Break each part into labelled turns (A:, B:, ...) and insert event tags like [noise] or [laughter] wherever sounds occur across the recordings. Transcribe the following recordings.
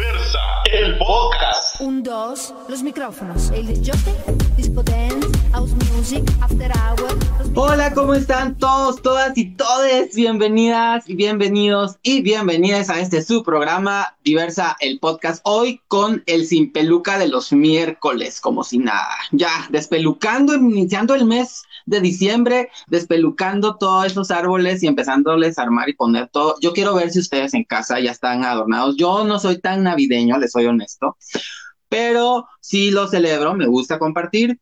A: Diversa, el podcast.
B: Un, dos, los micrófonos. El disjockey, disco dance, house music, after hour.
C: Hola, ¿cómo están todos, todas y todes? Bienvenidas y bienvenidos y bienvenidas a este su programa Diversa, el podcast. Hoy con el sin peluca de los miércoles, como si nada. Ya, despelucando, iniciando el mes de diciembre, despelucando todos esos árboles y empezándoles a armar y poner todo. Yo quiero ver si ustedes en casa ya están adornados. Yo no soy tan navideño, les soy honesto, pero sí lo celebro, me gusta compartir.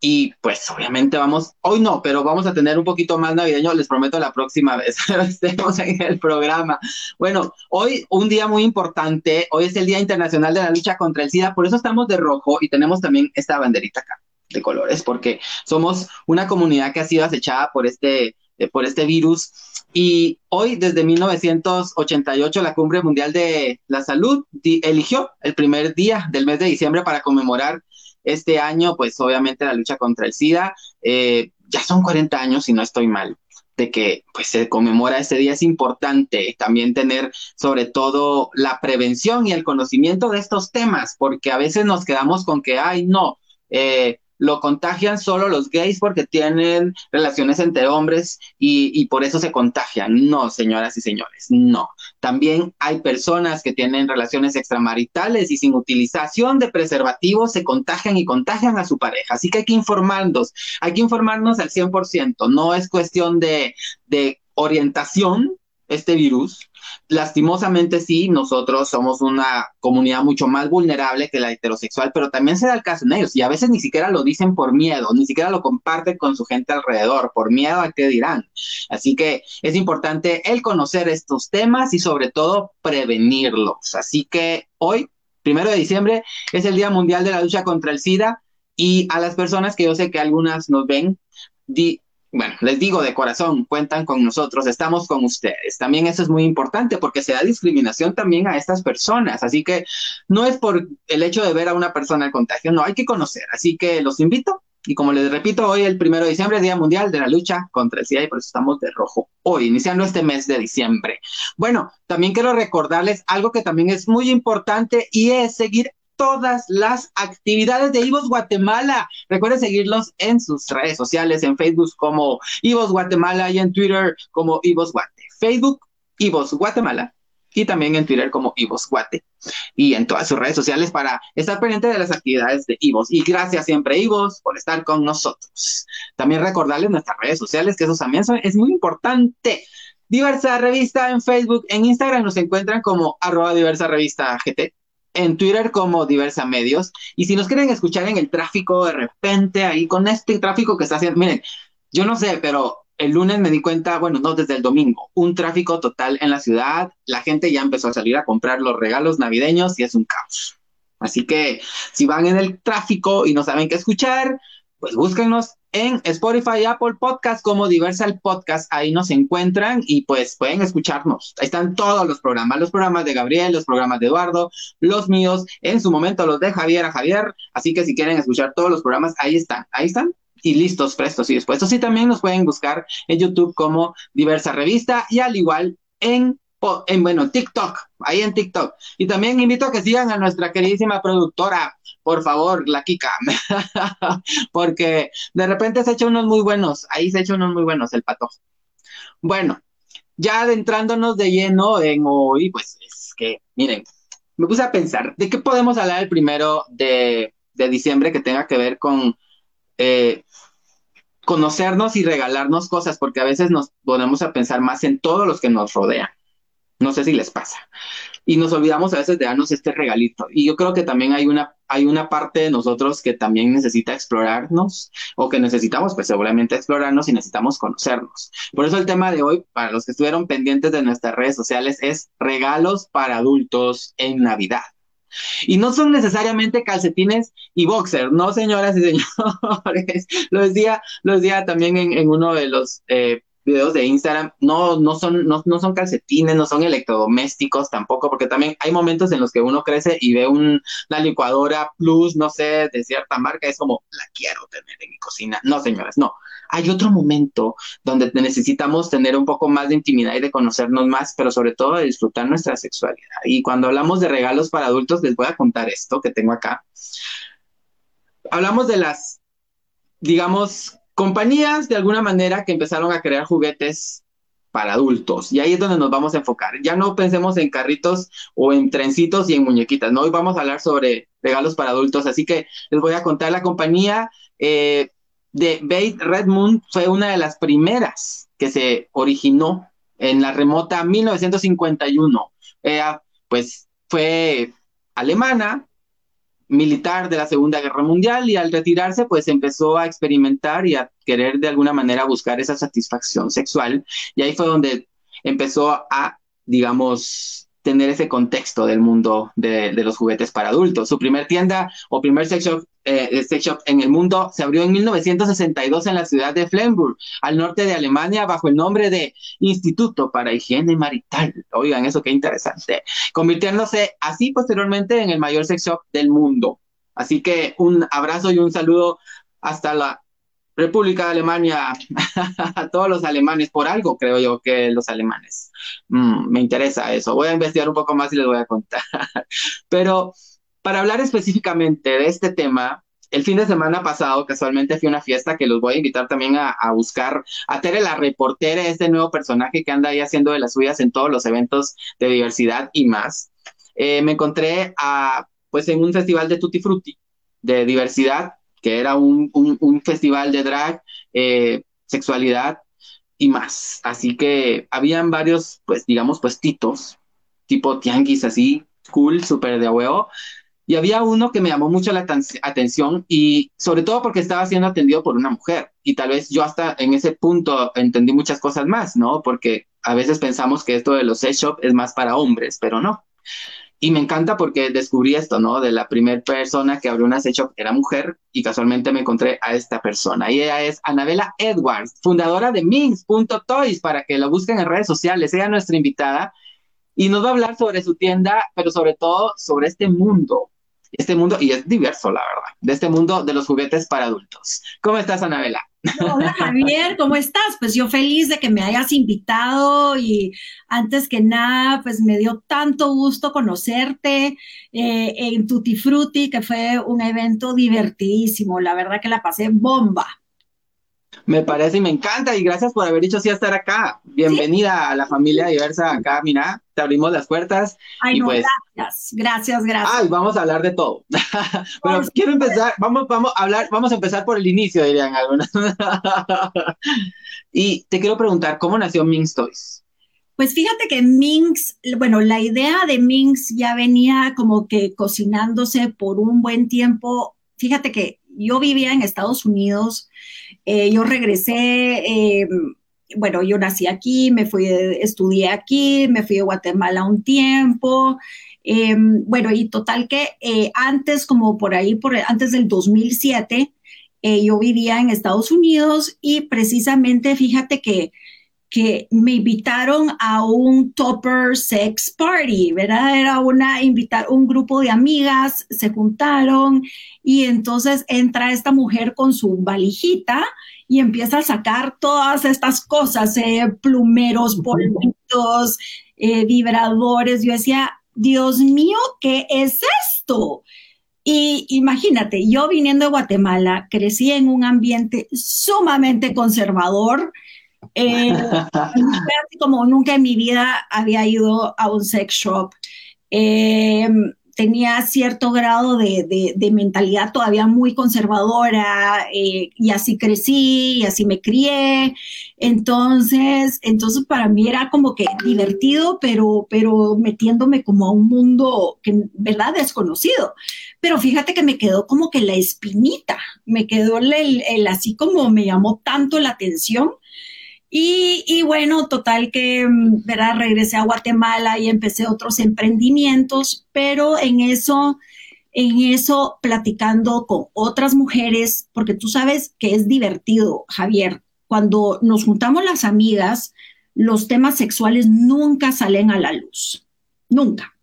C: Y pues obviamente vamos, hoy no, pero vamos a tener un poquito más navideño, les prometo la próxima vez, pero [laughs] estemos en el programa. Bueno, hoy un día muy importante, hoy es el Día Internacional de la Lucha contra el SIDA, por eso estamos de rojo y tenemos también esta banderita acá de colores, porque somos una comunidad que ha sido acechada por este, eh, por este virus. Y hoy, desde 1988, la Cumbre Mundial de la Salud eligió el primer día del mes de diciembre para conmemorar este año, pues obviamente la lucha contra el SIDA. Eh, ya son 40 años, si no estoy mal, de que pues se conmemora este día. Es importante también tener sobre todo la prevención y el conocimiento de estos temas, porque a veces nos quedamos con que, ay, no, eh, lo contagian solo los gays porque tienen relaciones entre hombres y, y por eso se contagian. No, señoras y señores, no. También hay personas que tienen relaciones extramaritales y sin utilización de preservativos se contagian y contagian a su pareja. Así que hay que informarnos, hay que informarnos al 100%. No es cuestión de, de orientación este virus. Lastimosamente sí, nosotros somos una comunidad mucho más vulnerable que la heterosexual, pero también se da el caso en ellos y a veces ni siquiera lo dicen por miedo, ni siquiera lo comparten con su gente alrededor, por miedo a qué dirán. Así que es importante el conocer estos temas y sobre todo prevenirlos. Así que hoy, primero de diciembre, es el Día Mundial de la Lucha contra el SIDA y a las personas que yo sé que algunas nos ven, di, bueno, les digo de corazón, cuentan con nosotros, estamos con ustedes. También eso es muy importante porque se da discriminación también a estas personas. Así que no es por el hecho de ver a una persona el contagio, no, hay que conocer. Así que los invito. Y como les repito, hoy el primero de diciembre, Día Mundial de la Lucha contra el SIDA, y por eso estamos de rojo hoy, iniciando este mes de diciembre. Bueno, también quiero recordarles algo que también es muy importante y es seguir todas las actividades de Ivos Guatemala. Recuerden seguirlos en sus redes sociales, en Facebook como Ivos Guatemala y en Twitter como Ivos Guate. Facebook, Ivos Guatemala y también en Twitter como Ivos Guate y en todas sus redes sociales para estar pendiente de las actividades de Ivos. Y gracias siempre, Ivos, por estar con nosotros. También recordarles nuestras redes sociales, que eso también son- es muy importante. Diversa Revista en Facebook, en Instagram nos encuentran como arroba diversa revista GT en Twitter como Diversa Medios. Y si nos quieren escuchar en el tráfico de repente, ahí con este tráfico que está haciendo, miren, yo no sé, pero el lunes me di cuenta, bueno, no desde el domingo, un tráfico total en la ciudad. La gente ya empezó a salir a comprar los regalos navideños y es un caos. Así que si van en el tráfico y no saben qué escuchar, pues búsquenos en Spotify Apple Podcast como Diversal Podcast. Ahí nos encuentran y pues pueden escucharnos. Ahí están todos los programas, los programas de Gabriel, los programas de Eduardo, los míos, en su momento los de Javier a Javier. Así que si quieren escuchar todos los programas, ahí están, ahí están. Y listos, prestos y dispuestos. Y también nos pueden buscar en YouTube como Diversa Revista y al igual en, en bueno, TikTok, ahí en TikTok. Y también invito a que sigan a nuestra queridísima productora, por favor, la Kika, [laughs] porque de repente se ha hecho unos muy buenos, ahí se ha hecho unos muy buenos, el patojo. Bueno, ya adentrándonos de lleno en hoy, pues es que, miren, me puse a pensar, ¿de qué podemos hablar el primero de, de diciembre que tenga que ver con eh, conocernos y regalarnos cosas? Porque a veces nos ponemos a pensar más en todos los que nos rodean. No sé si les pasa. Y nos olvidamos a veces de darnos este regalito. Y yo creo que también hay una, hay una parte de nosotros que también necesita explorarnos o que necesitamos, pues seguramente explorarnos y necesitamos conocernos. Por eso el tema de hoy, para los que estuvieron pendientes de nuestras redes sociales, es regalos para adultos en Navidad. Y no son necesariamente calcetines y boxer, no señoras y señores. [laughs] lo decía, lo decía también en, uno de los eh, videos de Instagram, no, no, son, no, no son calcetines, no son electrodomésticos tampoco, porque también hay momentos en los que uno crece y ve un, una licuadora plus, no sé, de cierta marca, es como, la quiero tener en mi cocina. No, señores, no. Hay otro momento donde necesitamos tener un poco más de intimidad y de conocernos más, pero sobre todo de disfrutar nuestra sexualidad. Y cuando hablamos de regalos para adultos, les voy a contar esto que tengo acá. Hablamos de las, digamos, compañías de alguna manera que empezaron a crear juguetes para adultos. Y ahí es donde nos vamos a enfocar. Ya no pensemos en carritos o en trencitos y en muñequitas, ¿no? Hoy vamos a hablar sobre regalos para adultos. Así que les voy a contar la compañía eh, de Bait Redmond. Fue una de las primeras que se originó en la remota 1951. Eh, pues fue alemana, militar de la Segunda Guerra Mundial y al retirarse pues empezó a experimentar y a querer de alguna manera buscar esa satisfacción sexual. Y ahí fue donde empezó a, digamos, tener ese contexto del mundo de, los juguetes para adultos. Su primer tienda o primer sex shop, eh, sex shop en el mundo se abrió en 1962 en la ciudad de Flemburg, al norte de Alemania, bajo el nombre de Instituto para Higiene Marital. Oigan, eso qué interesante. Convirtiéndose así posteriormente en el mayor sex shop del mundo. Así que un abrazo y un saludo hasta la República de Alemania, a [laughs] todos los alemanes, por algo creo yo que los alemanes. Mm, me interesa eso. Voy a investigar un poco más y les voy a contar. [laughs] Pero para hablar específicamente de este tema, el fin de semana pasado casualmente fui a una fiesta que los voy a invitar también a, buscar a Tere la reportera, este nuevo personaje que anda ahí haciendo de las suyas en todos los eventos de diversidad y más. Eh, me encontré a, pues en un festival de Tutti Frutti de diversidad que era un, festival de drag, eh, sexualidad y más. Así que habían varios, pues digamos, puestitos, tipo tianguis así, cool, súper de huevo. Y había uno que me llamó mucho la atención y sobre todo porque estaba siendo atendido por una mujer. Y tal vez yo hasta en ese punto entendí muchas cosas más, ¿no? Porque a veces pensamos que esto de los sex shop es más para hombres, pero no. Y me encanta porque descubrí esto, ¿no? De la primera persona que abrió una sex shop era mujer y casualmente me encontré a esta persona. Y ella es Anabela Edwards, fundadora de Minx.toys, para que lo busquen en redes sociales. Ella es nuestra invitada y nos va a hablar sobre su tienda, pero sobre todo sobre este mundo. Este mundo, y es diverso, la verdad, de este mundo de los juguetes para adultos. ¿Cómo estás, Anabela?
D: Hola Javier, ¿cómo estás? Pues yo feliz de que me hayas invitado y antes que nada, pues me dio tanto gusto conocerte eh, en Tutti Frutti, que fue un evento divertidísimo, la verdad que la pasé bomba.
C: Me parece y me encanta y gracias por haber dicho sí a estar acá. Bienvenida a la familia diversa acá, mira, te abrimos las puertas.
D: Ay, no, pues gracias, gracias, gracias.
C: Ay, vamos a hablar de todo. [laughs] Pero quiero empezar, vamos, vamos a hablar, vamos a empezar por el inicio, dirían algunos. [laughs] y te quiero preguntar, ¿cómo nació Minx Toys?
D: Pues fíjate que Minx, bueno, la idea de Minx ya venía como que cocinándose por un buen tiempo. Fíjate que yo vivía en Estados Unidos eh, yo regresé, eh, bueno, yo nací aquí, me fui, estudié aquí, me fui a Guatemala un tiempo. Eh, bueno, y total que antes, como por ahí, por, antes del 2007, yo vivía en Estados Unidos y precisamente fíjate que que me invitaron a un topper sex party, ¿verdad? Era una invitar un grupo de amigas, se juntaron y entonces entra esta mujer con su valijita y empieza a sacar todas estas cosas, eh, plumeros, polvitos, eh, vibradores. Yo decía, Dios mío, ¿qué es esto? Y imagínate, yo viniendo de Guatemala, crecí en un ambiente sumamente conservador, eh, como nunca en mi vida había ido a un sex shop. Eh, tenía cierto grado de, mentalidad todavía muy conservadora eh, y así crecí y así me crié. Entonces, entonces para mí era como que divertido, pero, pero metiéndome como a un mundo que, ¿verdad? Desconocido. Pero fíjate que me quedó como que la espinita, me quedó el así como me llamó tanto la atención y, bueno, total que, mm, ¿verdad? Regresé a Guatemala y empecé otros emprendimientos, pero en eso, en eso, platicando con otras mujeres, porque tú sabes que es divertido, Javier, cuando nos juntamos las amigas, los temas sexuales nunca salen a la luz, nunca.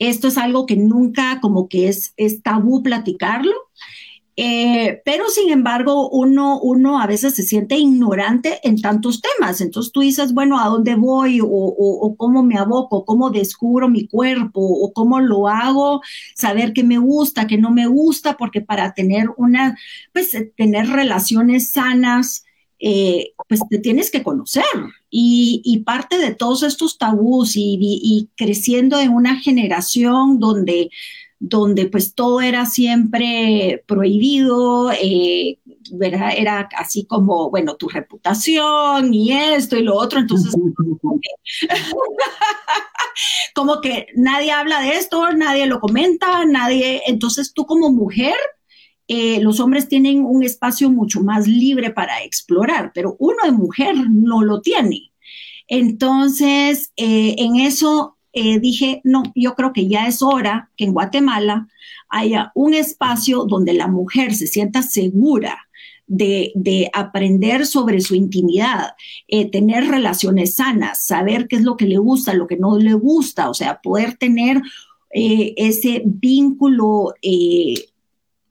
D: Esto es algo que nunca como que es tabú platicarlo eh, pero sin embargo, uno, uno a veces se siente ignorante en tantos temas. Entonces tú dices, bueno, ¿a dónde voy? O, cómo me aboco, cómo descubro mi cuerpo, o cómo lo hago, saber qué me gusta, qué no me gusta, porque para tener una, pues tener relaciones sanas, eh, pues te tienes que conocer. Y, parte de todos estos tabús y creciendo en una generación donde donde pues todo era siempre prohibido, eh, era así como, bueno, tu reputación y esto y lo otro, entonces [laughs] [laughs] como que, nadie habla de esto, nadie lo comenta, nadie, entonces tú como mujer, eh, los hombres tienen un espacio mucho más libre para explorar, pero uno de mujer no lo tiene. Entonces, eh, en eso eh, dije, no, yo creo que ya es hora que en Guatemala haya un espacio donde la mujer se sienta segura de, aprender sobre su intimidad, eh, tener relaciones sanas, saber qué es lo que le gusta, lo que no le gusta, o sea, poder tener eh, ese vínculo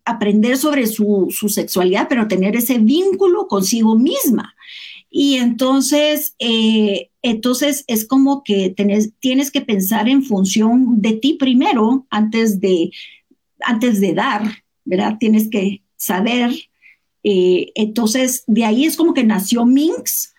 D: aprender sobre su, su, sexualidad, pero tener ese vínculo consigo misma. Y entonces, eh, entonces es como que tienes que pensar en función de ti primero antes de, antes de dar, ¿verdad? Tienes que saber. Eh, entonces, de ahí es como que nació Minx.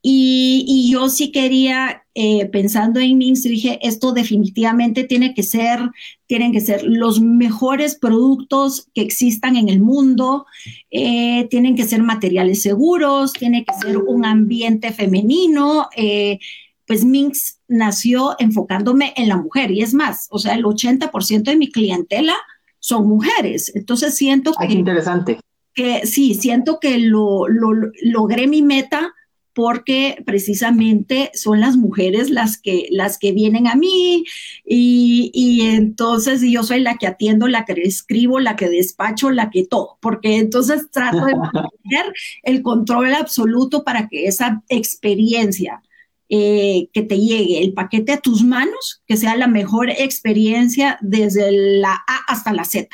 D: Y, y yo sí quería eh, pensando en Minx, dije, esto definitivamente tiene que ser, tienen que ser los mejores productos que existan en el mundo, eh, tienen que ser materiales seguros, tiene que ser un ambiente femenino. Eh, pues Minx nació enfocándome en la mujer y es más, o sea, el 80% de mi clientela son mujeres. Entonces siento
C: que... interesante.
D: Que sí, siento que lo, lo logré mi meta porque precisamente son las mujeres las que, las que vienen a mí y, y, entonces yo soy la que atiendo, la que escribo, la que despacho, la que todo, porque entonces trato de [laughs] tener el control absoluto para que esa experiencia eh, que te llegue el paquete a tus manos, que sea la mejor experiencia desde la A hasta la Z.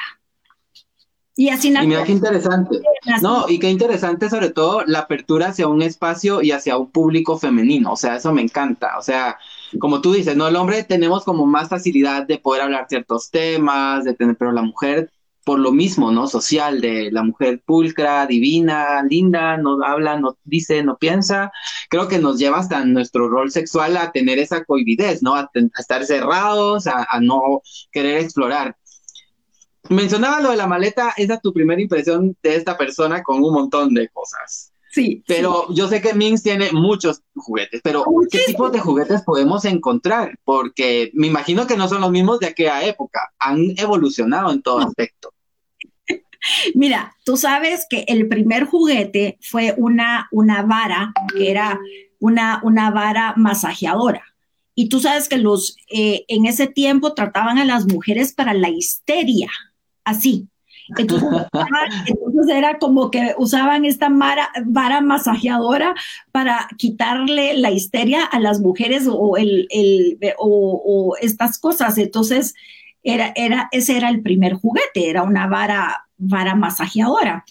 C: Y así Y mira qué interesante. No, y qué interesante sobre todo la apertura hacia un espacio y hacia un público femenino. O sea, eso me encanta. O sea, como tú dices, ¿no? El hombre tenemos como más facilidad de poder hablar ciertos temas, de tener, pero la mujer, por lo mismo, ¿no? Social, de la mujer pulcra, divina, linda, no habla, no dice, no piensa. Creo que nos lleva hasta nuestro rol sexual a tener esa cohibidez, ¿no? A, estar cerrados, a no querer explorar. Mencionaba lo de la maleta, esa es tu primera impresión de esta persona con un montón de cosas.
D: Sí.
C: Pero yo sé que Minx tiene muchos juguetes, pero ¿qué tipos de juguetes podemos encontrar? Porque me imagino que no son los mismos de aquella época, han evolucionado en todo aspecto. [laughs]
D: Mira, tú sabes que el primer juguete fue una, una vara, que era una, una vara masajeadora. Y tú sabes que los, eh, en ese tiempo trataban a las mujeres para la histeria así. [laughs] Entonces, era como que usaban esta vara masajeadora para quitarle la histeria a las mujeres o, el, o, estas cosas. Entonces, era, era, ese era el primer juguete, era una vara, vara masajeadora.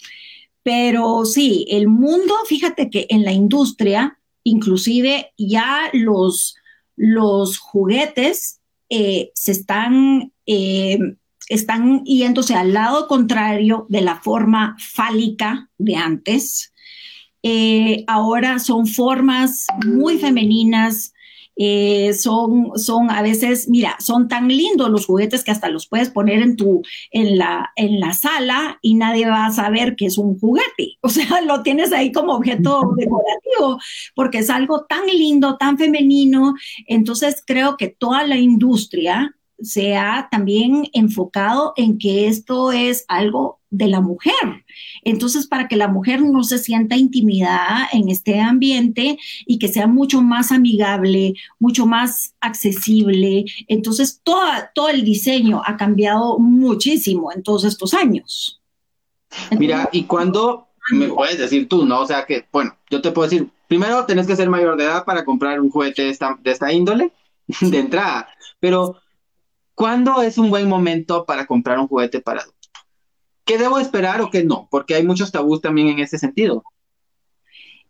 D: Pero sí, el mundo, fíjate que en la industria, inclusive ya los, los juguetes eh, se están... Eh, están yéndose al lado contrario de la forma fálica de antes. Eh, ahora son formas muy femeninas, eh, son, son a veces, mira, son tan lindos los juguetes que hasta los puedes poner en tu, en la, en la sala y nadie va a saber que es un juguete. [laughs] O sea, lo tienes ahí como objeto decorativo porque es algo tan lindo, tan femenino. Entonces creo que toda la industria se ha también enfocado en que esto es algo de la mujer. Entonces, para que la mujer no se sienta intimidada en este ambiente y que sea mucho más amigable, mucho más accesible. Entonces, todo el diseño ha cambiado muchísimo en todos estos años.
C: Mira, y cuando me puedes decir tú, ¿no? O sea que, bueno, yo te puedo decir, primero tenés que ser mayor de edad para comprar un juguete de esta, de esta índole, [laughs] de entrada, pero ¿cuándo es un buen momento para comprar un juguete para adulto? ¿Qué debo esperar o qué no? Porque hay muchos tabús también en ese sentido.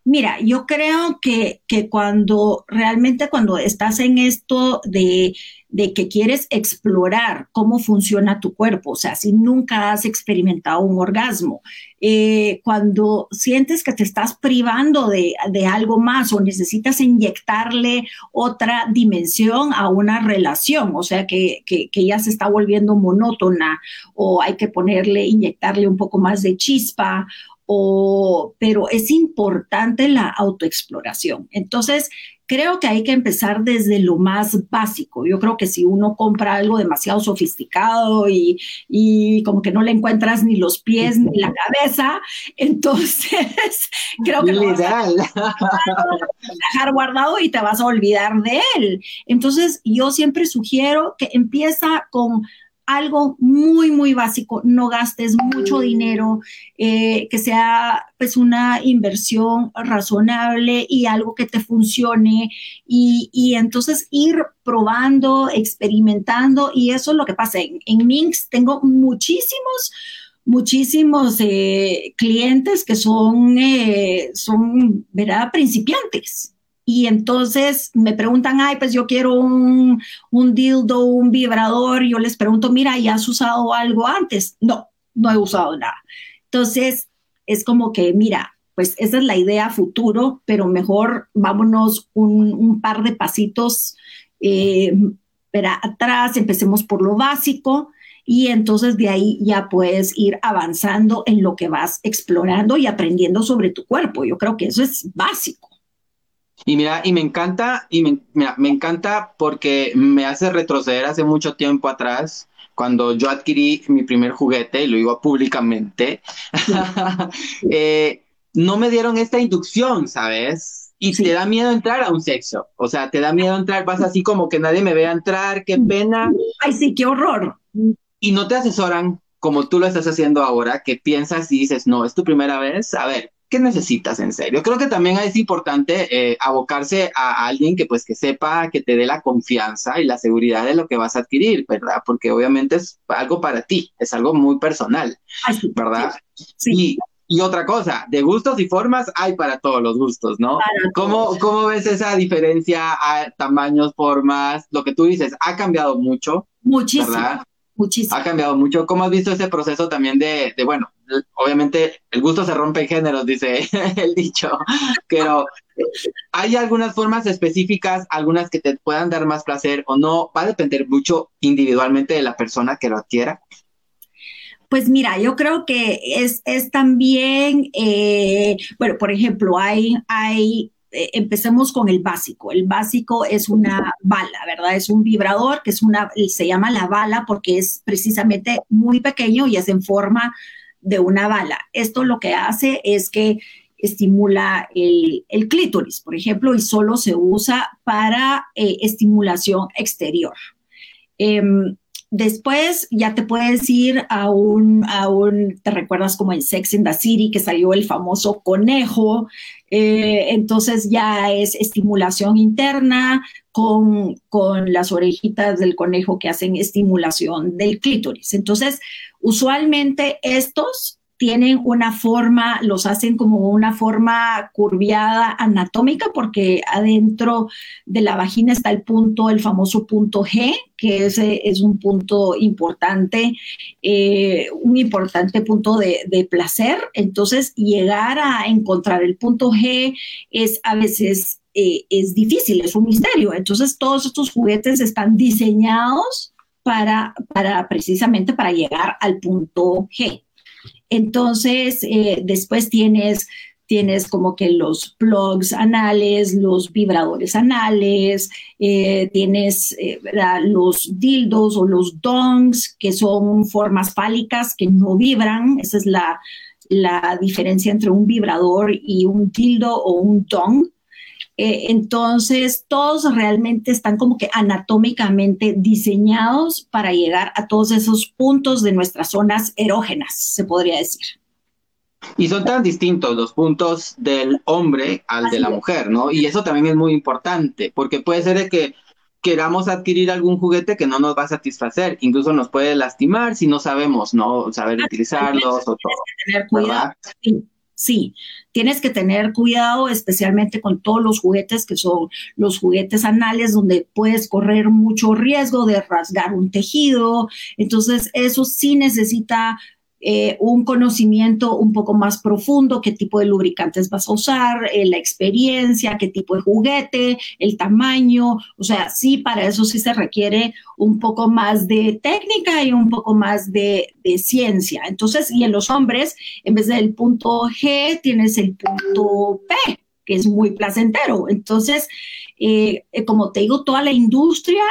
D: Mira, yo creo que, que cuando realmente cuando estás en esto de de que quieres explorar cómo funciona tu cuerpo, o sea, si nunca has experimentado un orgasmo, eh, cuando sientes que te estás privando de, algo más o necesitas inyectarle otra dimensión a una relación, o sea, que, que, que ya se está volviendo monótona o hay que ponerle, inyectarle un poco más de chispa o, pero es importante la autoexploración. Entonces, creo que hay que empezar desde lo más básico. Yo creo que si uno compra algo demasiado sofisticado y, y como que no le encuentras ni los pies ni la cabeza, [laughs] entonces [laughs] creo que lo vas a dejar guardado y te vas a olvidar de él. Entonces yo siempre sugiero que empieza con algo muy, muy básico, no gastes mucho dinero, eh, que sea pues una inversión razonable y algo que te funcione y, entonces ir probando, experimentando y eso es lo que pasa. En, en Minx tengo muchísimos muchísimos eh, clientes que son, eh, son, ¿verdad? Principiantes y entonces me preguntan, ay, pues yo quiero un, un dildo, un vibrador. Yo les pregunto, mira, ¿y has usado algo antes? No, no he usado nada. Entonces, es como que, mira, pues esa es la idea futuro, pero mejor vámonos un, par de pasitos eh, atrás, empecemos por lo básico y entonces de ahí ya puedes ir avanzando en lo que vas explorando y aprendiendo sobre tu cuerpo. Yo creo que eso es básico.
C: Y mira, y me encanta, y me, me encanta porque me hace retroceder hace mucho tiempo atrás, cuando yo adquirí mi primer juguete, y lo digo públicamente, [laughs] [laughs] eh, no me dieron esta inducción, ¿sabes? Y te da miedo entrar a un sexo. O sea, te da miedo entrar, vas así como que nadie me vea entrar, qué pena.
D: Ay, sí, qué horror.
C: Y no te asesoran como tú lo estás haciendo ahora, que piensas y dices, no, es tu primera vez. A ver, ¿qué necesitas en serio? Creo que también es importante eh, abocarse a alguien que pues que sepa, que te dé la confianza y la seguridad de lo que vas a adquirir, ¿verdad? Porque obviamente es algo para ti, es algo muy personal, ¿verdad? Sí. Y, otra cosa, de gustos y formas hay para todos los gustos, ¿no? ¿Cómo, ¿Cómo ves esa diferencia a tamaños, formas? Lo que tú dices, ha cambiado mucho.
D: Muchísimo. ¿verdad?
C: Ha cambiado mucho. ¿Cómo has visto ese proceso también de, bueno, obviamente el gusto se rompe en géneros, dice [laughs] el dicho, pero hay algunas formas específicas, algunas que te puedan dar más placer o no, va a depender mucho individualmente de la persona que lo adquiera.
D: Pues mira, yo creo que es, es también, eh, bueno, por ejemplo, hay, hay eh, empecemos con el básico. El básico es una bala, ¿verdad? Es un vibrador que es una, se llama la bala porque es precisamente muy pequeño y es en forma de una bala. Esto lo que hace es que estimula el, clítoris, por ejemplo, y solo se usa para eh, estimulación exterior. Em, Después ya te puedes ir a un, a un, te recuerdas como en Sex in the City que salió el famoso conejo, eh, entonces ya es estimulación interna con, con las orejitas del conejo que hacen estimulación del clítoris. Entonces, usualmente estos tienen una forma, los hacen como una forma curviada anatómica porque adentro de la vagina está el punto, el famoso punto G, que ese es un punto importante, eh, un importante punto de, placer. Entonces, llegar a encontrar el punto G es a veces eh, es difícil, es un misterio. Entonces, todos estos juguetes están diseñados para, para precisamente para llegar al punto G. Entonces, eh, después tienes, tienes como que los plugs anales, los vibradores anales, eh, tienes eh, los dildos o los dongs, que son formas fálicas que no vibran. Esa es la, la diferencia entre un vibrador y un dildo o un dong. Eh, entonces, todos realmente están como que anatómicamente diseñados para llegar a todos esos puntos de nuestras zonas erógenas, se podría decir.
C: Y son tan distintos los puntos del hombre al de la mujer, ¿no? Y eso también es muy importante, porque puede ser de que queramos adquirir algún juguete que no nos va a satisfacer, incluso nos puede lastimar si no sabemos, ¿no? Saber utilizarlos o todo.
D: Sí, tienes que tener cuidado, especialmente con todos los juguetes que son los juguetes anales, donde puedes correr mucho riesgo de rasgar un tejido. Entonces, eso sí necesita eh, un conocimiento un poco más profundo, qué tipo de lubricantes vas a usar, eh, la experiencia, qué tipo de juguete, el tamaño, o sea, sí, para eso sí se requiere un poco más de técnica y un poco más de, ciencia. Entonces, y en los hombres, en vez del punto G, tienes el punto P, que es muy placentero. Entonces, eh, como te digo, toda la industria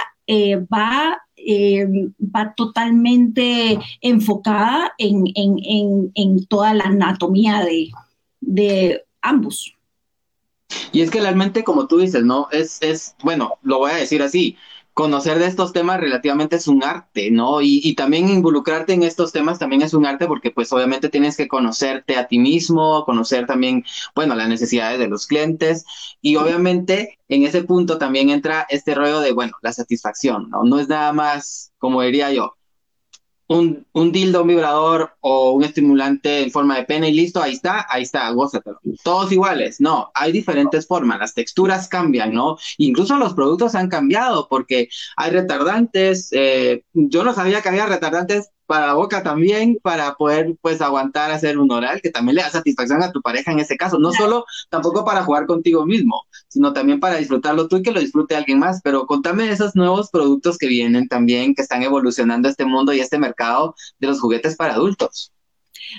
D: va eh, va totalmente enfocada en, toda la anatomía de, de, ambos.
C: Y es que realmente, como tú dices, ¿no? Es, es, bueno, lo voy a decir así, conocer de estos temas relativamente es un arte, ¿no? Y, también involucrarte en estos temas también es un arte porque pues obviamente tienes que conocerte a ti mismo, conocer también, bueno, las necesidades de los clientes y obviamente en ese punto también entra este rollo de, bueno, la satisfacción, ¿no? No es nada más, como diría yo, un, un, dildo, un vibrador o un estimulante en forma de pene y listo, ahí está, ahí está, gózatelo. Todos iguales, no, hay diferentes formas, las texturas cambian, ¿no? Incluso los productos han cambiado porque hay retardantes, eh, yo no sabía que había retardantes para la boca también, para poder pues aguantar hacer un oral, que también le da satisfacción a tu pareja en ese caso, no solo tampoco para jugar contigo mismo, sino también para disfrutarlo tú y que lo disfrute alguien más, pero contame esos nuevos productos que vienen también, que están evolucionando este mundo y este mercado de los juguetes para adultos.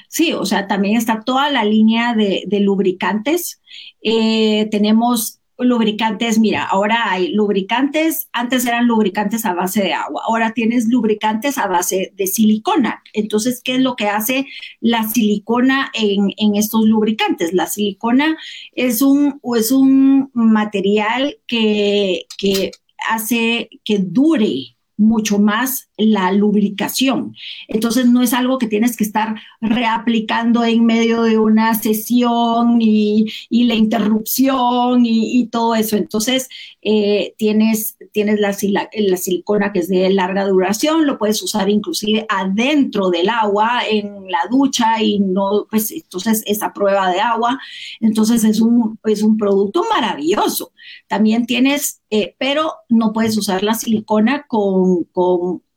D: Sí, o sea, también está toda la línea de, lubricantes. Eh, tenemos lubricantes, mira, ahora hay lubricantes, antes eran lubricantes a base de agua, ahora tienes lubricantes a base de silicona. Entonces, ¿qué es lo que hace la silicona en, estos lubricantes? La silicona es un, es un material que, que hace que dure mucho más la lubricación. Entonces no es algo que tienes que estar reaplicando en medio de una sesión y, la interrupción y, todo eso. Entonces eh, tienes, tienes la, la, silicona que es de larga duración, lo puedes usar inclusive adentro del agua, en la ducha y no, pues entonces esa prueba de agua. Entonces es un, es un producto maravilloso. También tienes, eh, pero no puedes usar la silicona con,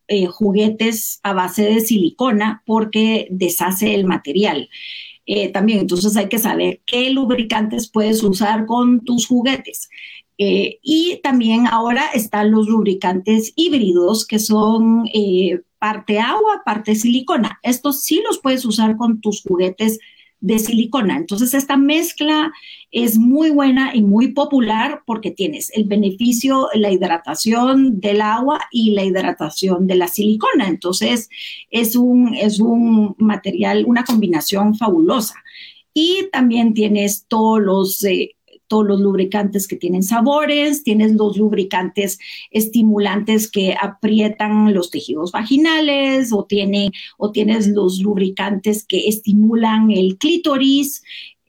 D: eh, juguetes a base de silicona porque deshace el material. Eh, también, entonces hay que saber qué lubricantes puedes usar con tus juguetes. y también ahora están los lubricantes híbridos que son parte agua, parte silicona. Estos sí los puedes usar con tus juguetes de silicona. Entonces, esta mezcla es muy buena y muy popular porque tienes el beneficio, la hidratación del agua y la hidratación de la silicona. Entonces, es un, es un material, una combinación fabulosa. Y también tienes todos los... Eh, todos los lubricantes que tienen sabores, tienes los lubricantes estimulantes que aprietan los tejidos vaginales o, tiene, o tienes los lubricantes que estimulan el clítoris.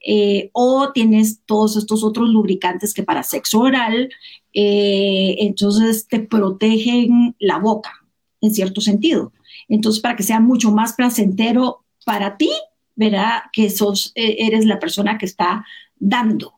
D: Eh, o tienes todos estos otros lubricantes que para sexo oral, eh, entonces te protegen la boca, en cierto sentido. Entonces, para que sea mucho más placentero para ti, verá que sos, eh, eres la persona que está dando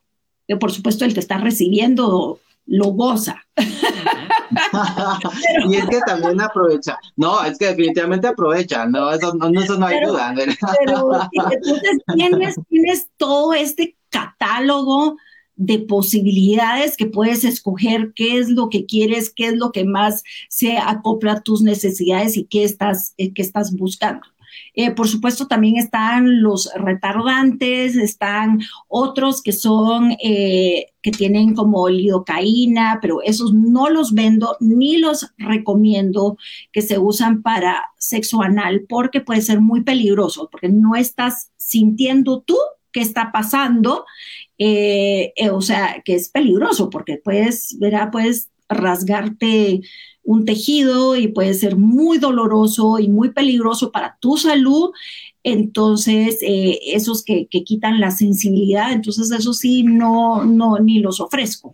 D: que por supuesto el que está recibiendo lo goza. [laughs]
C: y es que también aprovecha. No, es que definitivamente aprovecha. No, eso no, eso no hay duda.
D: Pero entonces tienes, tienes todo este catálogo de posibilidades que puedes escoger qué es lo que quieres, qué es lo que más se acopla a tus necesidades y qué estás, eh, qué estás buscando. Eh, por supuesto, también están los retardantes, están otros que son, eh, que tienen como lidocaína, pero esos no los vendo ni los recomiendo que se usan para sexo anal porque puede ser muy peligroso, porque no estás sintiendo tú qué está pasando, eh, o sea, que es peligroso porque puedes, verá, puedes rasgarte un tejido y puede ser muy doloroso y muy peligroso para tu salud entonces eh, esos que, que, quitan la sensibilidad, entonces eso sí, no, no, ni los ofrezco.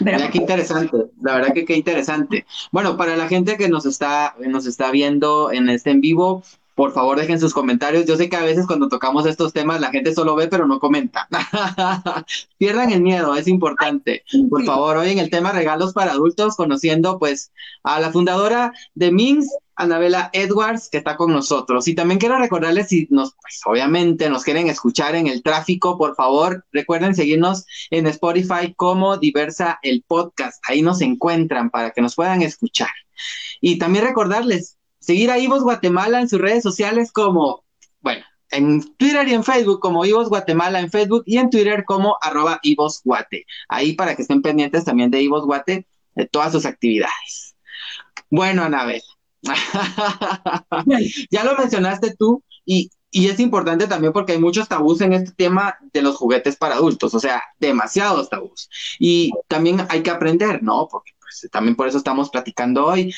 C: Mira, qué interesante, la verdad que qué interesante. Bueno, para la gente que nos está, nos está viendo en este en vivo, por favor dejen sus comentarios. Yo sé que a veces cuando tocamos estos temas la gente solo ve pero no comenta. [laughs] Pierdan el miedo, es importante. Por favor, hoy en el tema regalos para adultos, conociendo pues a la fundadora de Mings, Anabela Edwards, que está con nosotros. Y también quiero recordarles si nos, pues obviamente nos quieren escuchar en el tráfico, por favor, recuerden seguirnos en Spotify como Diversa el Podcast. Ahí nos encuentran para que nos puedan escuchar. Y también recordarles, seguir a Ivos Guatemala en sus redes sociales como, bueno, en Twitter y en Facebook como Ivos Guatemala en Facebook y en Twitter como arroba Ivos Guate. Ahí para que estén pendientes también de Ivos Guate, de todas sus actividades. Bueno, Anabel, [laughs] ya lo mencionaste tú y, y es importante también porque hay muchos tabús en este tema de los juguetes para adultos, o sea, demasiados tabús. Y también hay que aprender, ¿no? Porque pues, también por eso estamos platicando hoy.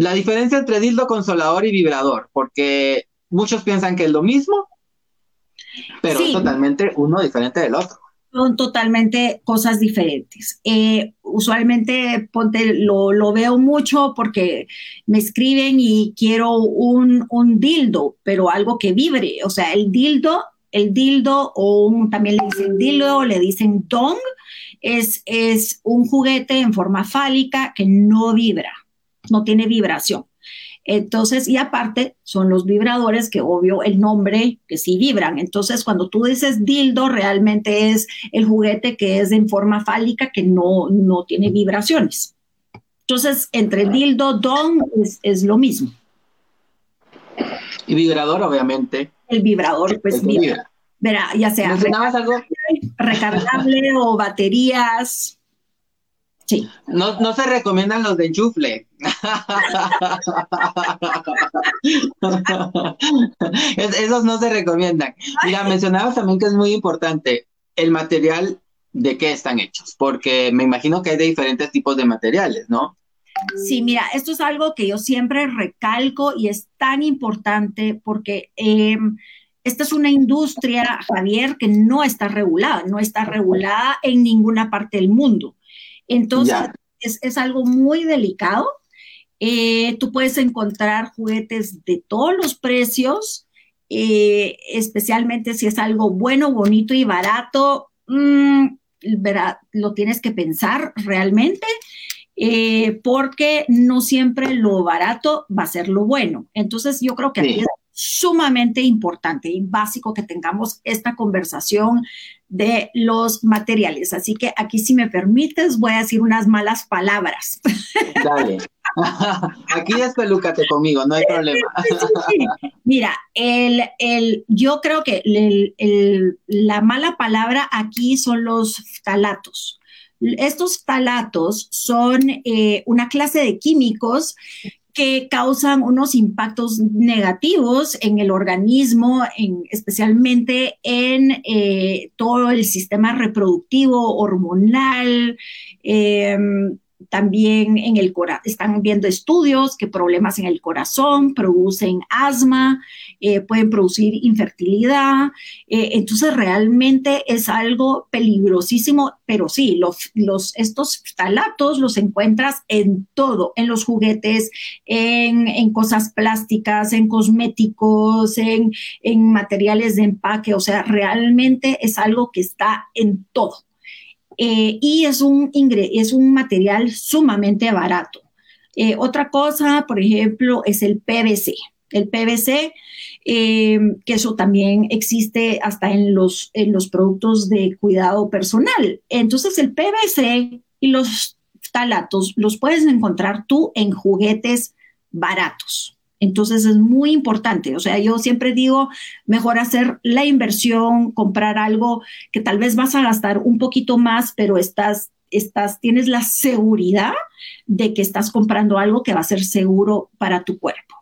C: La diferencia entre dildo consolador y vibrador, porque muchos piensan que es lo mismo, pero es totalmente uno diferente del otro.
D: Son totalmente cosas diferentes. Eh, usualmente ponte, lo, lo, veo mucho porque me escriben y quiero un, un, dildo, pero algo que vibre. O sea, el dildo, el dildo o un, también le dicen dildo, le dicen dong, es, es un juguete en forma fálica que no vibra no tiene vibración. Entonces, y aparte son los vibradores que obvio el nombre que sí vibran. Entonces, cuando tú dices dildo, realmente es el juguete que es en forma fálica que no, no tiene vibraciones. Entonces, entre dildo, don es, lo mismo.
C: Y vibrador, obviamente.
D: El vibrador, pues vibra. Verá, ya sea recargable o baterías,
C: no, no se recomiendan los de enchufle. esos no se recomiendan. Mira, mencionabas también que es muy importante el material de qué están hechos, porque me imagino que hay de diferentes tipos de materiales, ¿no?
D: Sí, mira, esto es algo que yo siempre recalco y es tan importante porque em, esta es una industria, Javier, que no está regulada, no está regulada en ninguna parte del mundo. Entonces, es, algo muy delicado. Eh, tú puedes encontrar juguetes de todos los precios, eh, especialmente si es algo bueno, bonito y barato. Mm, lo tienes que pensar realmente. Eh, porque no siempre lo barato va a ser lo bueno. Entonces yo creo que aquí es sumamente importante y básico que tengamos esta conversación de los materiales. Así que aquí, si me permites, voy a decir unas malas palabras. [laughs]
C: Dale. [laughs] Aquí despelúcate conmigo, no hay problema.
D: Mira, el, el, yo creo que el, la mala palabra aquí son los talatos. Estos talatos son eh, una clase de químicos que causan unos impactos negativos en el organismo, en, especialmente en eh, todo el sistema reproductivo, hormonal, eh, también en el corazón, están viendo estudios que problemas en el corazón producen asma, eh, pueden producir infertilidad. Eh, entonces realmente es algo peligrosísimo, pero sí, los, los, estos talatos los encuentras en todo, en los juguetes, en, en cosas plásticas, en cosméticos, en, en materiales de empaque, o sea, realmente es algo que está en todo. Eh, y es un, es un material sumamente barato. Eh, otra cosa, por ejemplo, es el PVC. El PVC, eh, que eso también existe hasta en los, en los productos de cuidado personal. Entonces, el PVC y los talatos los puedes encontrar tú en juguetes baratos. Entonces es muy importante. O sea, yo siempre digo, mejor hacer la inversión, comprar algo que tal vez vas a gastar un poquito más, pero estás, estás, tienes la seguridad de que estás comprando algo que va a ser seguro para tu cuerpo.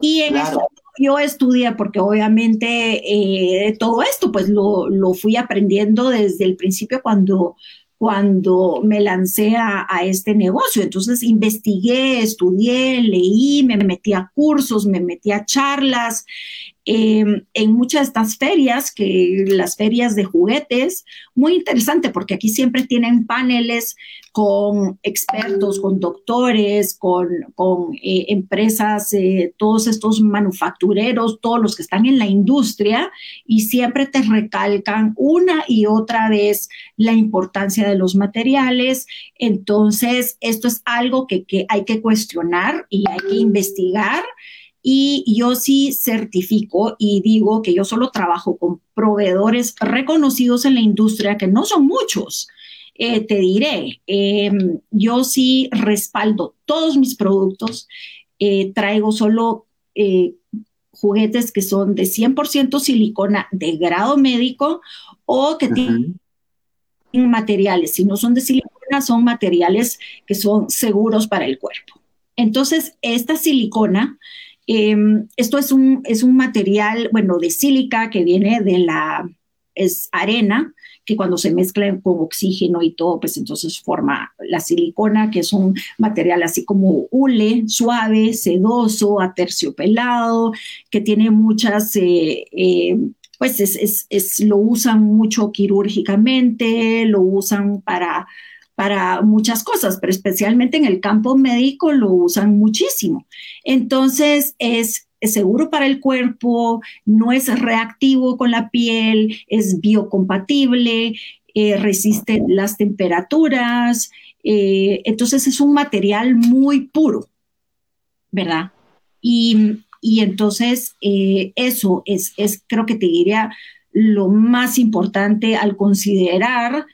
D: Y en eso yo estudié, porque obviamente eh, todo esto, pues lo, lo fui aprendiendo desde el principio cuando cuando me lancé a, este negocio. Entonces investigué, estudié, leí, me metí a cursos, me metí a charlas em, en muchas de estas ferias, que las ferias de juguetes, muy interesante porque aquí siempre tienen paneles con expertos, con doctores, con, con eh, empresas, eh, todos estos manufactureros, todos los que están en la industria y siempre te recalcan una y otra vez la importancia de los materiales. Entonces, esto es algo que, que hay que cuestionar y hay que investigar. Y yo sí certifico y digo que yo solo trabajo con proveedores reconocidos en la industria, que no son muchos, eh, te diré, em, yo sí respaldo todos mis productos, eh, traigo solo eh, juguetes que son de 100% silicona de grado médico o que tienen materiales, si no son de silicona, son materiales que son seguros para el cuerpo. Entonces, esta silicona, em, esto es un, es un material, bueno, de sílica que viene de la, es arena, que cuando se mezclan con oxígeno y todo, pues entonces forma la silicona, que es un material así como hule, suave, sedoso, aterciopelado, que tiene muchas... Eh, eh, pues es, es, lo usan mucho quirúrgicamente, lo usan para, para muchas cosas, pero especialmente en el campo médico lo usan muchísimo. Entonces es seguro para el cuerpo, no es reactivo con la piel, es biocompatible, eh, resiste las temperaturas, eh, entonces es un material muy puro, ¿verdad? Y, entonces eh, eso es, es, creo que te diría, lo más importante al considerar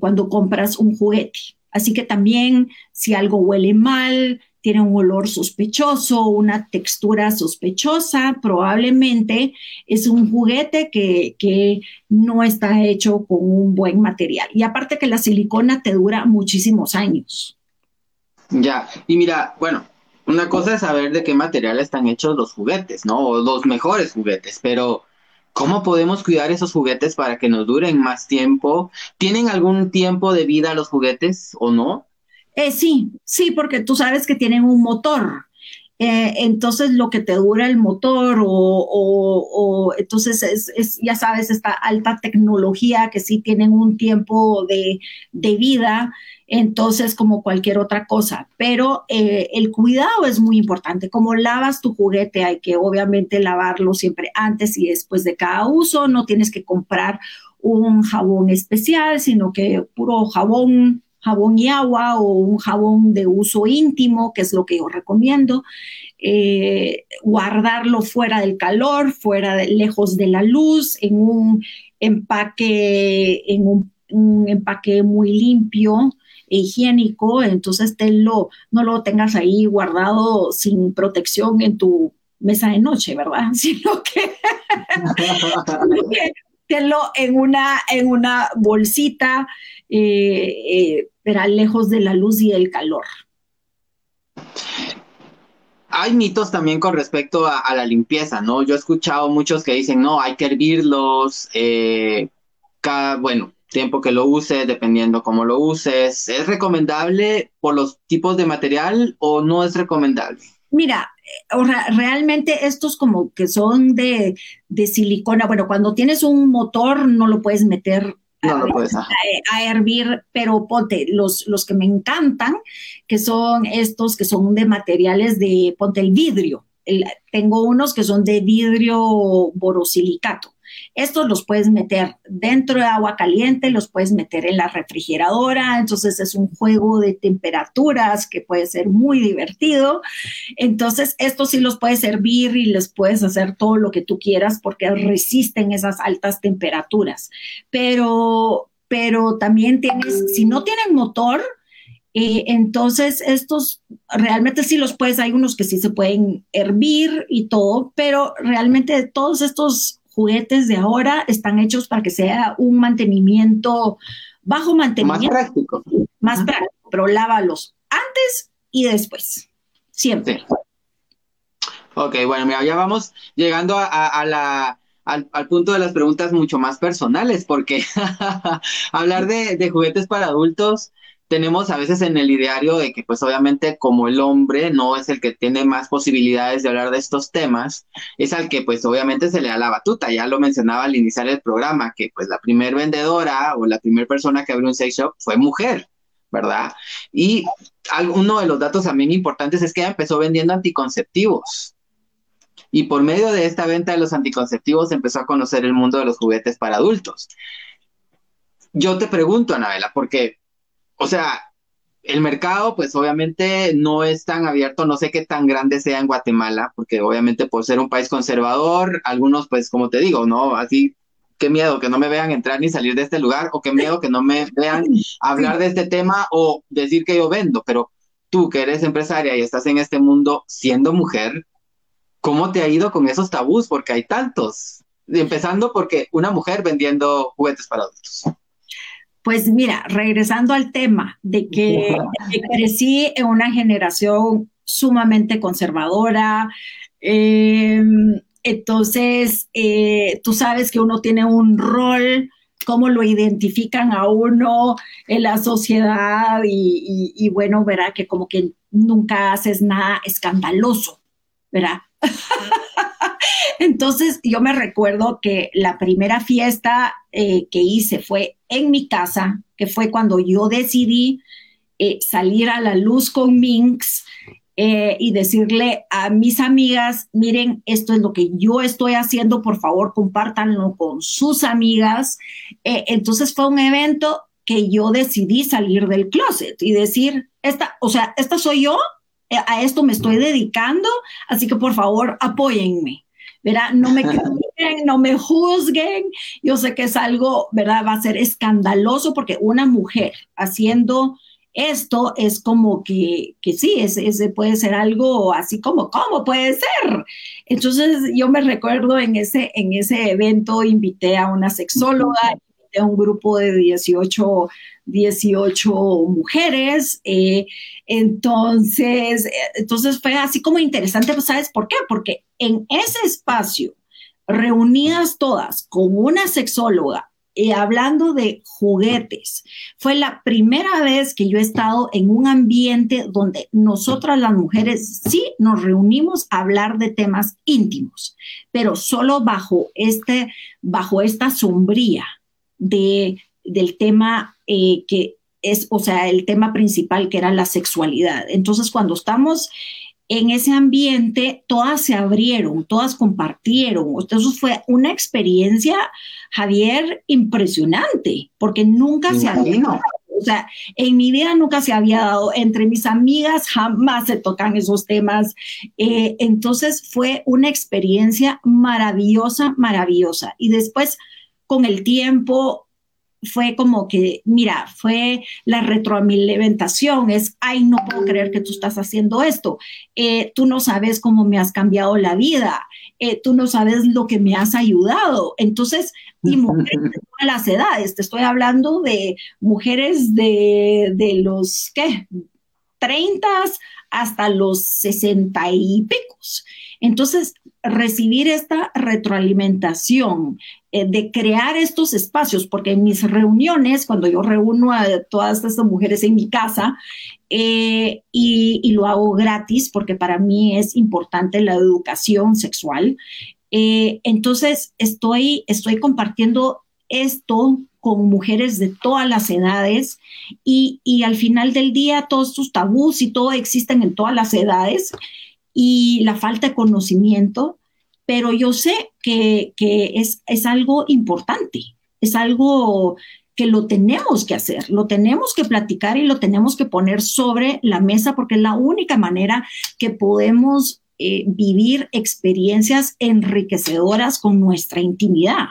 D: cuando compras un juguete. Así que también si algo huele mal, tiene un olor sospechoso, una textura sospechosa, probablemente es un juguete que, no está hecho con un buen material. Y aparte que la silicona te dura muchísimos años.
C: Ya, y mira, bueno, una cosa es saber de qué material están hechos los juguetes, ¿no? O los mejores juguetes, pero ¿cómo podemos cuidar esos juguetes para que nos duren más tiempo? ¿Tienen algún tiempo de vida los juguetes o no?
D: Eh, sí, sí, porque tú sabes que tienen un motor. Eh, entonces lo que te dura el motor o, entonces es, ya sabes, esta alta tecnología que sí tienen un tiempo de, vida, entonces como cualquier otra cosa, pero eh, el cuidado es muy importante. Como lavas tu juguete, hay que obviamente lavarlo siempre antes y después de cada uso, no tienes que comprar un jabón especial, sino que puro jabón jabón y agua o un jabón de uso íntimo, que es lo que yo recomiendo. Eh, guardarlo fuera del calor, fuera de, lejos de la luz, en un empaque, en un, empaque muy limpio higiénico, entonces tenlo, no lo tengas ahí guardado sin protección en tu mesa de noche, ¿verdad? [laughs] Sino que [laughs] tenlo en una, en una bolsita eh, eh lejos de la luz y el calor.
C: Hay mitos también con respecto a, la limpieza, ¿no? Yo he escuchado muchos que dicen, no, hay que hervirlos, eh, cada, bueno, tiempo que lo uses, dependiendo cómo lo uses. ¿Es recomendable por los tipos de material o no es recomendable?
D: Mira, realmente estos como que son de, de silicona, bueno, cuando tienes un motor no lo puedes meter a, hervir, pero ponte, los, los que me encantan, que son estos que son de materiales de, ponte el vidrio. tengo unos que son de vidrio borosilicato. Estos los puedes meter dentro de agua caliente, los puedes meter en la refrigeradora, entonces es un juego de temperaturas que puede ser muy divertido. Entonces, estos sí los puedes servir y les puedes hacer todo lo que tú quieras porque resisten esas altas temperaturas. Pero, pero también tienes, si no tienen motor, eh, entonces, estos realmente sí los puedes, hay unos que sí se pueden hervir y todo, pero realmente todos estos juguetes de ahora están hechos para que sea un mantenimiento, bajo mantenimiento.
C: Más práctico.
D: Más práctico, pero lávalos antes y después, siempre.
C: Ok, bueno, mira, ya vamos llegando a, la, al, punto de las preguntas mucho más personales, porque [laughs] hablar de, juguetes para adultos tenemos a veces en el ideario de que pues obviamente como el hombre no es el que tiene más posibilidades de hablar de estos temas, es al que pues obviamente se le da la batuta, ya lo mencionaba al iniciar el programa, que pues la primer vendedora o la primera persona que abrió un sex shop fue mujer, ¿verdad? Y uno de los datos también importantes es que ella empezó vendiendo anticonceptivos. Y por medio de esta venta de los anticonceptivos empezó a conocer el mundo de los juguetes para adultos. Yo te pregunto, Anabela, porque o sea, el mercado, pues obviamente no es tan abierto, no sé qué tan grande sea en Guatemala, porque obviamente por ser un país conservador, algunos, pues como te digo, ¿no? Así, qué miedo que no me vean entrar ni salir de este lugar, o qué miedo que no me vean hablar de este tema o decir que yo vendo, pero tú que eres empresaria y estás en este mundo siendo mujer, ¿cómo te ha ido con esos tabús? Porque hay tantos. Empezando porque una mujer vendiendo juguetes para adultos.
D: Pues mira, regresando al tema de que, crecí en una generación sumamente conservadora, em, entonces eh, tú sabes que uno tiene un rol, cómo lo identifican a uno en la sociedad y, y bueno, verá que como que nunca haces nada escandaloso, ¿verdad? [laughs] Entonces yo me recuerdo que la primera fiesta eh, que hice fue en mi casa, que fue cuando yo decidí eh, salir a la luz con Minx eh, y decirle a mis amigas, miren, esto es lo que yo estoy haciendo, por favor, compártanlo con sus amigas. entonces fue un evento que yo decidí salir del closet y decir, esta, o sea, esta soy yo, a esto me estoy dedicando, así que por favor apóyenme. ¿Verdad? No me critiquen, no me juzguen. Yo sé que es algo, ¿verdad? Va a ser escandaloso porque una mujer haciendo esto es como que, que sí, ese, puede ser algo así como, ¿cómo puede ser? Entonces yo me recuerdo en ese, en ese evento invité a una sexóloga, invité a un grupo de 18 18 mujeres. Eh, entonces, eh, entonces fue así como interesante, pues, ¿sabes por qué? Porque en ese espacio, reunidas todas con una sexóloga, y hablando de juguetes, fue la primera vez que yo he estado en un ambiente donde nosotras las mujeres sí nos reunimos a hablar de temas íntimos, pero solo bajo este, bajo esta sombría de del tema eh, que es, o sea, el tema principal que era la sexualidad. Entonces, cuando estamos en ese ambiente, todas se abrieron, todas compartieron. Entonces fue una experiencia, Javier, impresionante, porque nunca se había o sea, en mi vida nunca se había dado, entre mis amigas jamás se tocan esos temas. Eh, entonces fue una experiencia maravillosa, maravillosa. Y después, con el tiempo, fue como que, mira, fue la retroalimentación, es, ay, no puedo creer que tú estás haciendo esto, eh, tú no sabes cómo me has cambiado la vida, eh, tú no sabes lo que me has ayudado. Entonces, y [laughs] mujeres de todas las edades, te estoy hablando de mujeres de, de los, ¿qué? 30 hasta los 60 y picos. Entonces, recibir esta retroalimentación, eh, de crear estos espacios, porque en mis reuniones, cuando yo reúno a todas estas mujeres en mi casa, eh, y, lo hago gratis, porque para mí es importante la educación sexual, eh, entonces estoy, estoy compartiendo esto con mujeres de todas las edades y, y, al final del día todos estos tabús y todo existen en todas las edades y la falta de conocimiento, pero yo sé que, es, es algo importante, es algo que lo tenemos que hacer, lo tenemos que platicar y lo tenemos que poner sobre la mesa porque es la única manera que podemos eh, vivir experiencias enriquecedoras con nuestra intimidad,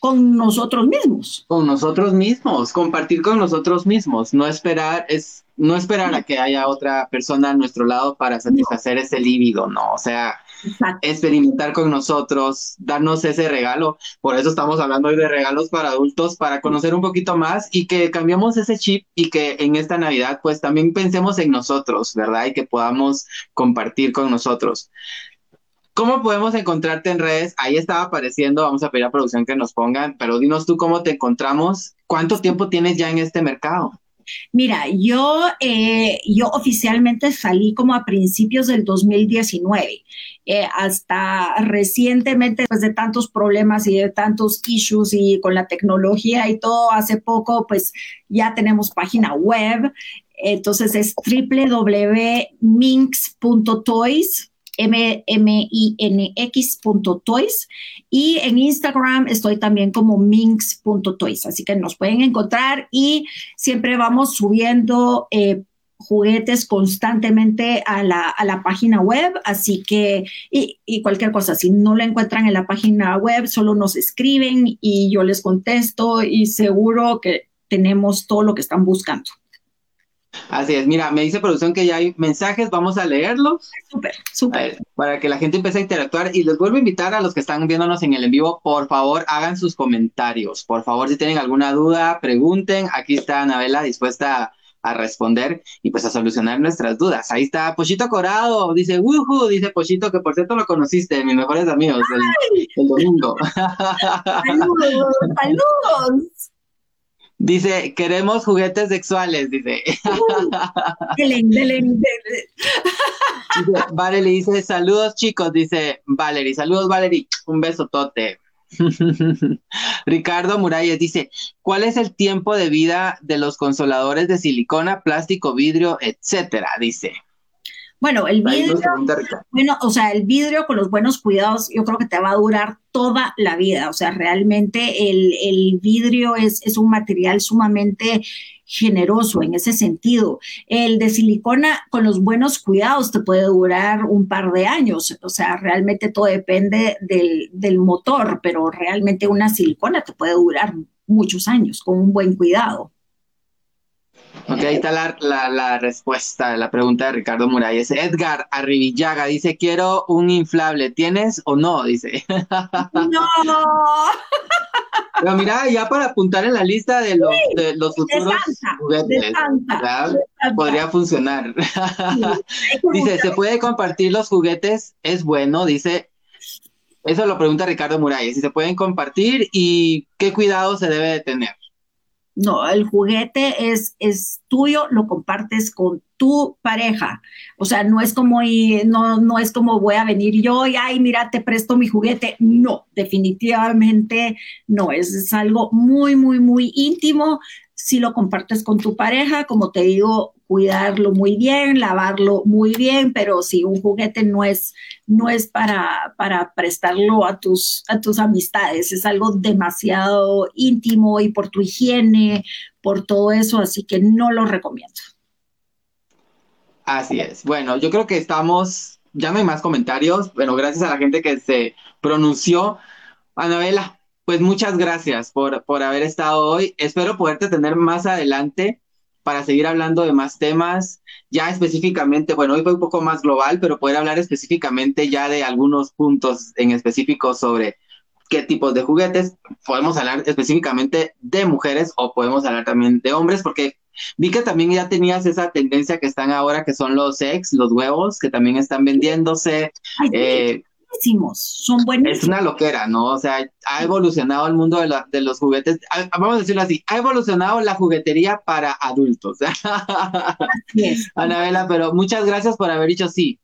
D: con nosotros mismos.
C: Con nosotros mismos, compartir con nosotros mismos, no esperar, es no esperar a que haya otra persona a nuestro lado para satisfacer ese líbido, ¿no? O sea, experimentar con nosotros, darnos ese regalo. Por eso estamos hablando hoy de regalos para adultos, para conocer un poquito más y que cambiemos ese chip y que en esta Navidad pues también pensemos en nosotros, ¿verdad? Y que podamos compartir con nosotros. ¿Cómo podemos encontrarte en redes? Ahí estaba apareciendo, vamos a pedir a producción que nos pongan, pero dinos tú cómo te encontramos, cuánto tiempo tienes ya en este mercado.
D: Mira, yo, eh, yo oficialmente salí como a principios del 2019. Eh, hasta recientemente, después de tantos problemas y de tantos issues y con la tecnología y todo, hace poco, pues ya tenemos página web. Entonces es www.minx.toys m-m-i-n-x.toys y en Instagram estoy también como minx.toys, así que nos pueden encontrar y siempre vamos subiendo eh, juguetes constantemente a la, a la, página web, así que, y, y, cualquier cosa, si no lo encuentran en la página web, solo nos escriben y yo les contesto y seguro que tenemos todo lo que están buscando.
C: Así es, mira, me dice producción que ya hay mensajes, vamos a leerlos.
D: Súper, súper.
C: Para que la gente empiece a interactuar y les vuelvo a invitar a los que están viéndonos en el en vivo, por favor, hagan sus comentarios. Por favor, si tienen alguna duda, pregunten. Aquí está Anabela dispuesta a, responder y pues a solucionar nuestras dudas. Ahí está Pochito Corado, dice, wuhu, dice Pochito, que por cierto lo conociste, mis mejores amigos, el, el domingo. [laughs]
D: saludos, saludos.
C: Dice, queremos juguetes sexuales, [laughs] [laughs] dice. Valerie dice, saludos chicos, dice Valerie. Saludos Valerie, un beso tote. [laughs] Ricardo Muralles dice, ¿cuál es el tiempo de vida de los consoladores de silicona, plástico, vidrio, etcétera? Dice.
D: Bueno, el vidrio, bueno, o sea, el vidrio con los buenos cuidados, yo creo que te va a durar toda la vida. O sea, realmente el, el vidrio es, es un material sumamente generoso en ese sentido. El de silicona con los buenos cuidados te puede durar un par de años, o sea, realmente todo depende del, del, motor, pero realmente una silicona te puede durar muchos años con un buen cuidado.
C: Ok, ahí está la, la, la, respuesta de la pregunta de Ricardo Muralles. Edgar Arribillaga dice, quiero un inflable, ¿tienes o no? Dice.
D: No.
C: Pero mira, ya para apuntar en la lista de los, de los futuros juguetes, podría funcionar. dice, ¿se puede compartir los juguetes? Es bueno, dice. Eso lo pregunta Ricardo Muralles, si se pueden compartir y qué cuidado se debe de tener.
D: No, el juguete es, es tuyo, lo compartes con tu pareja. O sea, no es como no, no es como voy a venir yo y ay, mira, te presto mi juguete. No, definitivamente no. Es algo muy, muy, muy íntimo. Si lo compartes con tu pareja, como te digo, cuidarlo muy bien, lavarlo muy bien, pero si un juguete no es, no es para, para prestarlo a tus, a tus amistades, es algo demasiado íntimo y por tu higiene, por todo eso, así que no lo recomiendo.
C: Así es. Bueno, yo creo que estamos, ya no hay más comentarios, bueno, gracias a la gente que se pronunció. Anabela, pues muchas gracias por, por haber estado hoy. Espero poderte tener más adelante para seguir hablando de más temas, ya específicamente, bueno, hoy fue un poco más global, pero poder hablar específicamente ya de algunos puntos en específico sobre qué tipos de juguetes. Podemos hablar específicamente de mujeres o podemos hablar también de hombres, porque vi que también ya tenías esa tendencia que están ahora, que son los ex, los huevos, que también están vendiéndose. eh,
D: son buenísimos.
C: Es una loquera, ¿no? O sea, ha evolucionado el mundo de, la, de los juguetes, vamos a decirlo así, ha evolucionado la juguetería para adultos. [laughs]
D: Así es.
C: Anabela, pero muchas gracias por haber dicho sí.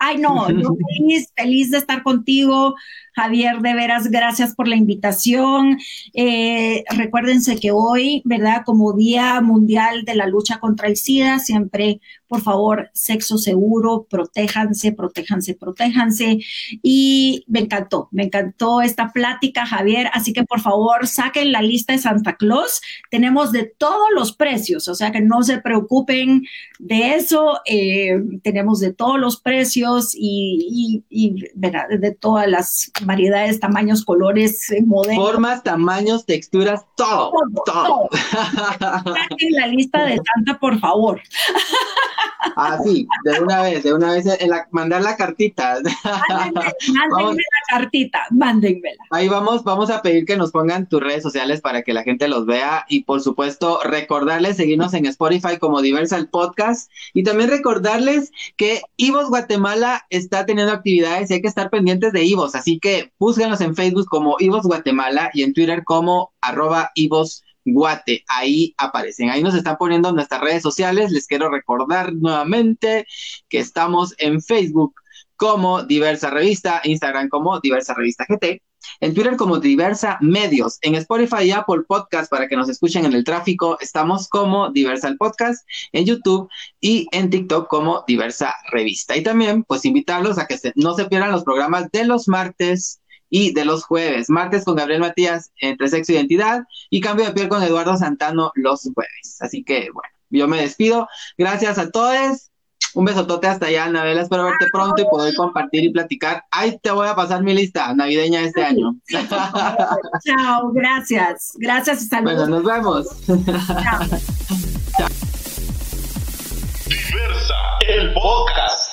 D: Ay, no, yo feliz, feliz de estar contigo. Javier, de veras, gracias por la invitación. Eh, recuérdense que hoy, ¿verdad? Como Día Mundial de la Lucha contra el SIDA, siempre, por favor, sexo seguro, protéjanse, protéjanse, protéjanse. Y me encantó, me encantó esta plática, Javier. Así que, por favor, saquen la lista de Santa Claus. Tenemos de todos los precios, o sea que no se preocupen de eso. Eh, tenemos de todos los precios y, y, ¿verdad? de todas las variedades, tamaños, colores, eh, modelos.
C: Formas, tamaños, texturas, todo, todo.
D: Saquen [laughs] la lista de Santa, por favor. [laughs]
C: Ah, sí, de una vez, de una vez, en la, mandar la cartita. [laughs]
D: Mándenme, mándenme la cartita, mándenmela.
C: Ahí vamos, vamos a pedir que nos pongan tus redes sociales para que la gente los vea y por supuesto recordarles seguirnos en Spotify como Diversal Podcast y también recordarles que Ivos Guatemala está teniendo actividades y hay que estar pendientes de Ivos, así que búsquenlos en Facebook como Ivos Guatemala y en Twitter como arroba Ivos Guate. Ahí aparecen. Ahí nos están poniendo nuestras redes sociales. Les quiero recordar nuevamente que estamos en Facebook como Diversa Revista, Instagram como Diversa Revista GT, en Twitter como Diversa Medios, en Spotify y Apple Podcast para que nos escuchen en el tráfico, estamos como Diversa el Podcast, en YouTube y en TikTok como Diversa Revista. Y también, pues, invitarlos a que no se pierdan los programas de los martes y de los jueves. Martes con Gabriel Matías entre sexo y e identidad y cambio de piel con Eduardo Santano los jueves. Así que, bueno, yo me despido. Gracias a todos un besotote hasta allá, Anabela. Espero verte pronto y poder compartir y platicar. Ahí te voy a pasar mi lista navideña este año. [laughs]
D: Chao, gracias. Gracias y saludos.
C: Bueno, nos vemos. Chao. [laughs]
A: Diversa, el podcast.